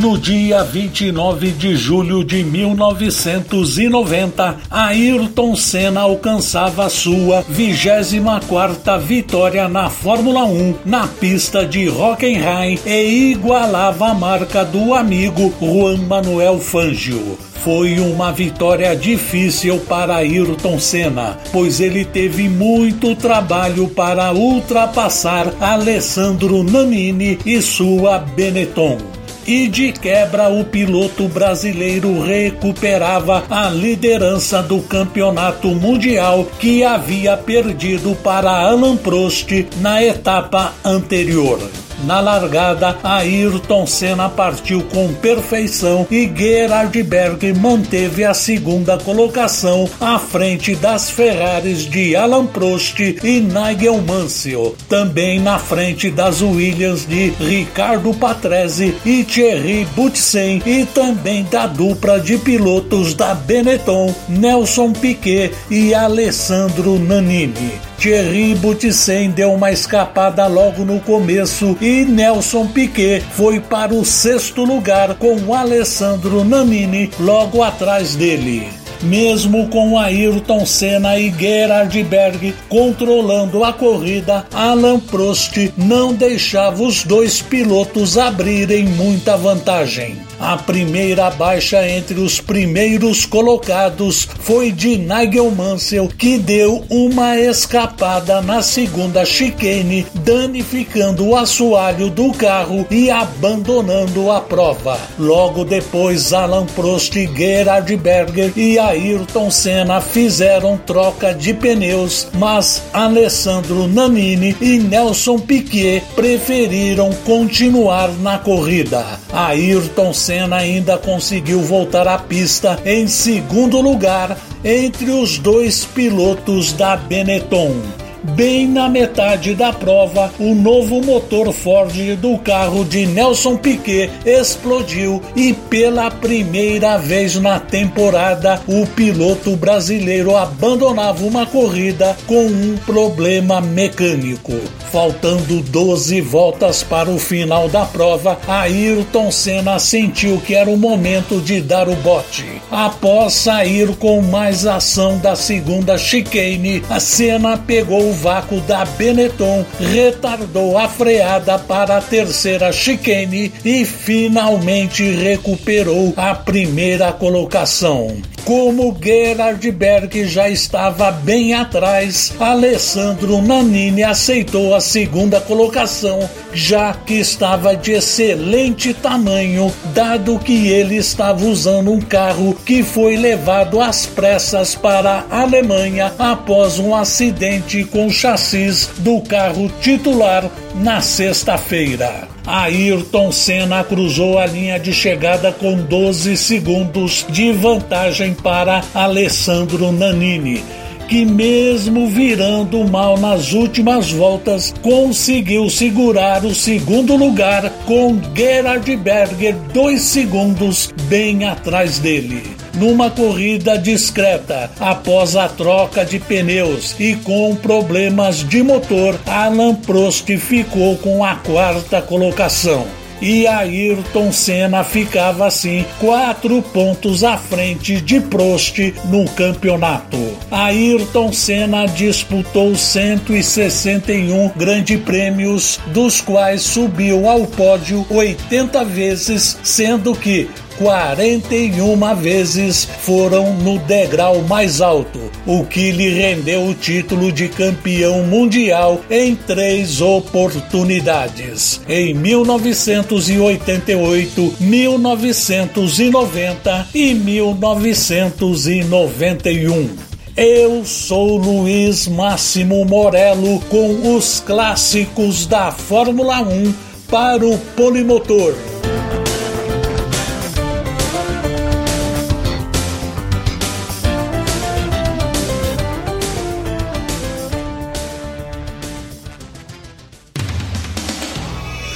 No dia 29 de julho de 1990, Ayrton Senna alcançava sua 24ª vitória na Fórmula 1 na pista de Hockenheim e igualava a marca do amigo Juan Manuel Fangio. Foi uma vitória difícil para Ayrton Senna, pois ele teve muito trabalho para ultrapassar Alessandro Nannini e sua Benetton e de quebra o piloto brasileiro recuperava a liderança do campeonato mundial que havia perdido para Alan Prost na etapa anterior. Na largada, Ayrton Senna partiu com perfeição e Gerhard Berg manteve a segunda colocação à frente das Ferraris de Alan Prost e Nigel Mansell, também na frente das Williams de Ricardo Patrese e Thierry Boutsen e também da dupla de pilotos da Benetton, Nelson Piquet e Alessandro Nannini. Thierry Boutsen deu uma escapada logo no começo e Nelson Piquet foi para o sexto lugar com Alessandro Nannini logo atrás dele mesmo com Ayrton Senna e Gerhard Berg controlando a corrida, Alan Prost não deixava os dois pilotos abrirem muita vantagem. A primeira baixa entre os primeiros colocados foi de Nigel Mansell, que deu uma escapada na segunda chicane, danificando o assoalho do carro e abandonando a prova. Logo depois, Alan Prost, Gerhard Berger e Ayrton Senna fizeram troca de pneus, mas Alessandro Nannini e Nelson Piquet preferiram continuar na corrida. Ayrton Senna ainda conseguiu voltar à pista em segundo lugar entre os dois pilotos da Benetton. Bem na metade da prova, o novo motor Ford do carro de Nelson Piquet explodiu e pela primeira vez na temporada o piloto brasileiro abandonava uma corrida com um problema mecânico. Faltando 12 voltas para o final da prova, Ayrton Senna sentiu que era o momento de dar o bote. Após sair com mais ação da segunda chicane, a Senna pegou o vácuo da Benetton, retardou a freada para a terceira chicane e finalmente recuperou a primeira colocação. Como Gerhard Berg já estava bem atrás, Alessandro Nannini aceitou a segunda colocação, já que estava de excelente tamanho, dado que ele estava usando um carro que foi levado às pressas para a Alemanha após um acidente com chassis do carro titular na sexta-feira. Ayrton Senna cruzou a linha de chegada com 12 segundos de vantagem para Alessandro Nannini que, mesmo virando mal nas últimas voltas, conseguiu segurar o segundo lugar com Gerhard Berger dois segundos bem atrás dele numa corrida discreta após a troca de pneus e com problemas de motor, Alan Prost ficou com a quarta colocação e Ayrton Senna ficava assim quatro pontos à frente de Prost no campeonato. Ayrton Senna disputou 161 grandes prêmios, dos quais subiu ao pódio 80 vezes, sendo que 41 vezes foram no degrau mais alto, o que lhe rendeu o título de campeão mundial em três oportunidades: em 1988, 1990 e 1991. Eu sou Luiz Máximo Morello com os clássicos da Fórmula 1 para o Polimotor.